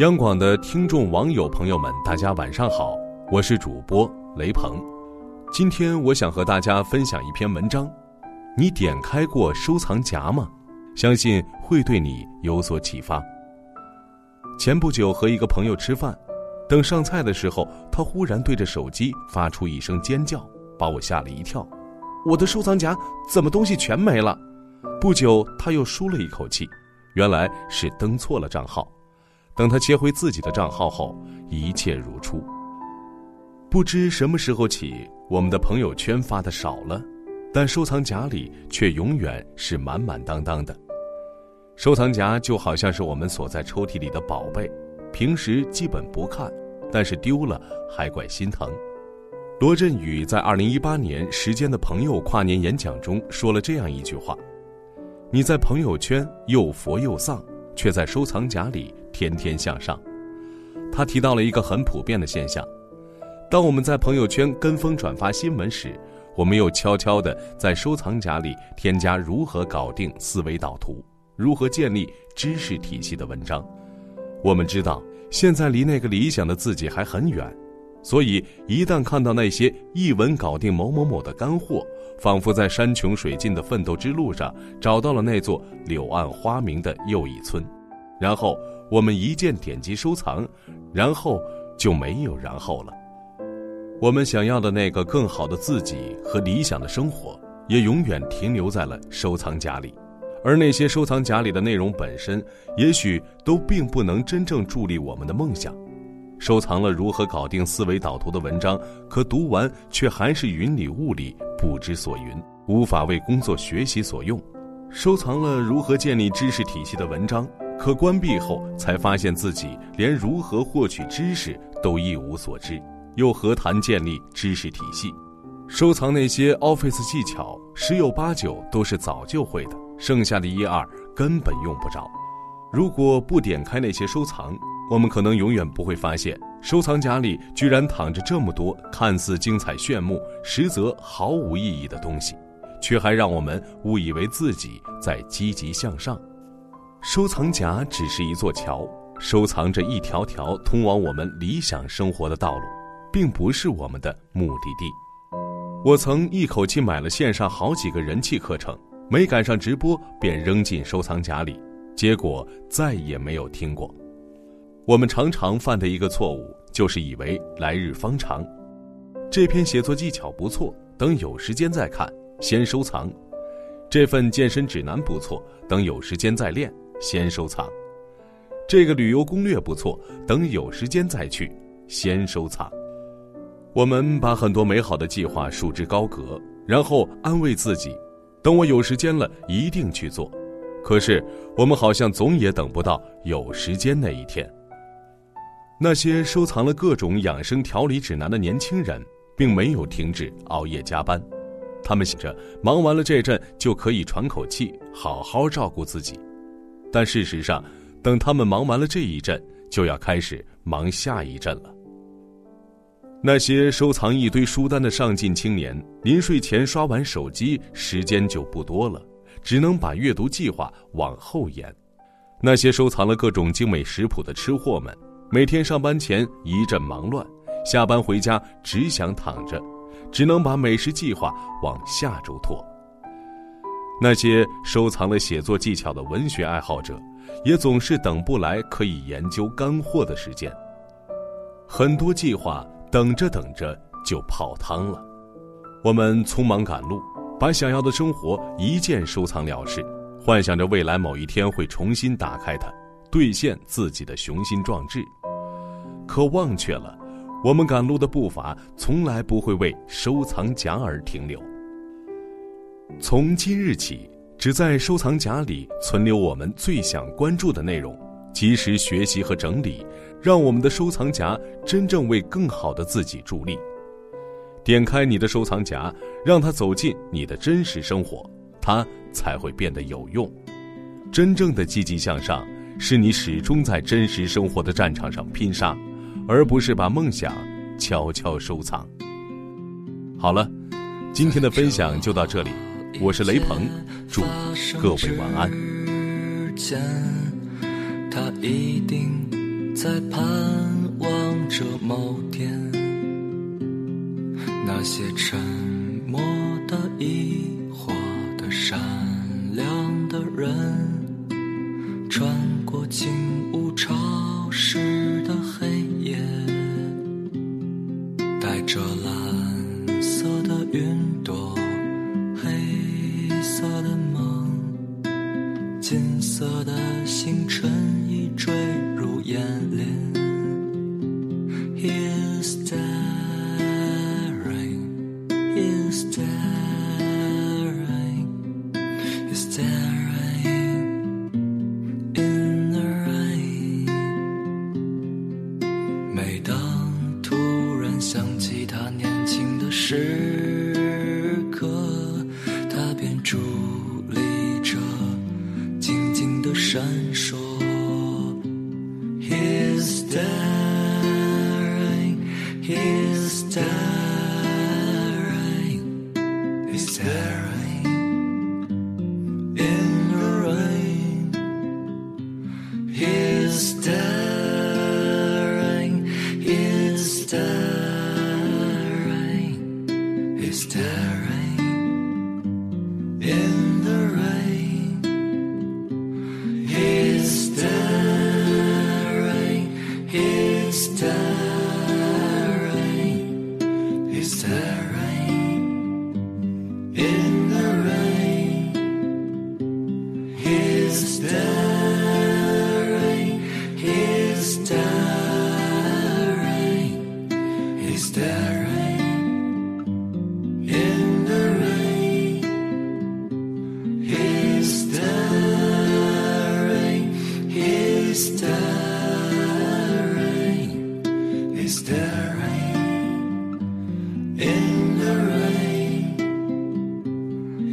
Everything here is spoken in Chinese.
央广的听众网友朋友们，大家晚上好，我是主播雷鹏。今天我想和大家分享一篇文章，你点开过收藏夹吗？相信会对你有所启发。前不久和一个朋友吃饭，等上菜的时候，他忽然对着手机发出一声尖叫，把我吓了一跳。我的收藏夹怎么东西全没了？不久他又舒了一口气，原来是登错了账号。等他切回自己的账号后，一切如初。不知什么时候起，我们的朋友圈发的少了，但收藏夹里却永远是满满当当的。收藏夹就好像是我们锁在抽屉里的宝贝，平时基本不看，但是丢了还怪心疼。罗振宇在二零一八年《时间的朋友》跨年演讲中说了这样一句话：“你在朋友圈又佛又丧，却在收藏夹里。”天天向上，他提到了一个很普遍的现象：当我们在朋友圈跟风转发新闻时，我们又悄悄地在收藏夹里添加如何搞定思维导图、如何建立知识体系的文章。我们知道，现在离那个理想的自己还很远，所以一旦看到那些一文搞定某某某的干货，仿佛在山穷水尽的奋斗之路上找到了那座柳暗花明的又一村，然后。我们一键点击收藏，然后就没有然后了。我们想要的那个更好的自己和理想的生活，也永远停留在了收藏夹里。而那些收藏夹里的内容本身，也许都并不能真正助力我们的梦想。收藏了如何搞定思维导图的文章，可读完却还是云里雾里，不知所云，无法为工作学习所用。收藏了如何建立知识体系的文章。可关闭后，才发现自己连如何获取知识都一无所知，又何谈建立知识体系？收藏那些 Office 技巧，十有八九都是早就会的，剩下的一二根本用不着。如果不点开那些收藏，我们可能永远不会发现，收藏夹里居然躺着这么多看似精彩炫目，实则毫无意义的东西，却还让我们误以为自己在积极向上。收藏夹只是一座桥，收藏着一条条通往我们理想生活的道路，并不是我们的目的地。我曾一口气买了线上好几个人气课程，没赶上直播便扔进收藏夹里，结果再也没有听过。我们常常犯的一个错误，就是以为来日方长，这篇写作技巧不错，等有时间再看，先收藏；这份健身指南不错，等有时间再练。先收藏，这个旅游攻略不错，等有时间再去。先收藏，我们把很多美好的计划束之高阁，然后安慰自己，等我有时间了一定去做。可是我们好像总也等不到有时间那一天。那些收藏了各种养生调理指南的年轻人，并没有停止熬夜加班，他们想着忙完了这阵就可以喘口气，好好照顾自己。但事实上，等他们忙完了这一阵，就要开始忙下一阵了。那些收藏一堆书单的上进青年，临睡前刷完手机，时间就不多了，只能把阅读计划往后延。那些收藏了各种精美食谱的吃货们，每天上班前一阵忙乱，下班回家只想躺着，只能把美食计划往下周拖。那些收藏了写作技巧的文学爱好者，也总是等不来可以研究干货的时间。很多计划等着等着就泡汤了。我们匆忙赶路，把想要的生活一键收藏了事，幻想着未来某一天会重新打开它，兑现自己的雄心壮志。可忘却了，我们赶路的步伐从来不会为收藏夹而停留。从今日起，只在收藏夹里存留我们最想关注的内容，及时学习和整理，让我们的收藏夹真正为更好的自己助力。点开你的收藏夹，让它走进你的真实生活，它才会变得有用。真正的积极向上，是你始终在真实生活的战场上拼杀，而不是把梦想悄悄收藏。好了，今天的分享就到这里。我是雷鹏，祝各位晚安。他一定在盼望着某天，那些沉默的、疑色的梦，金色的星辰已坠入眼帘。他便伫立着，静静的闪烁。He's staring, he's staring, he's staring Yeah.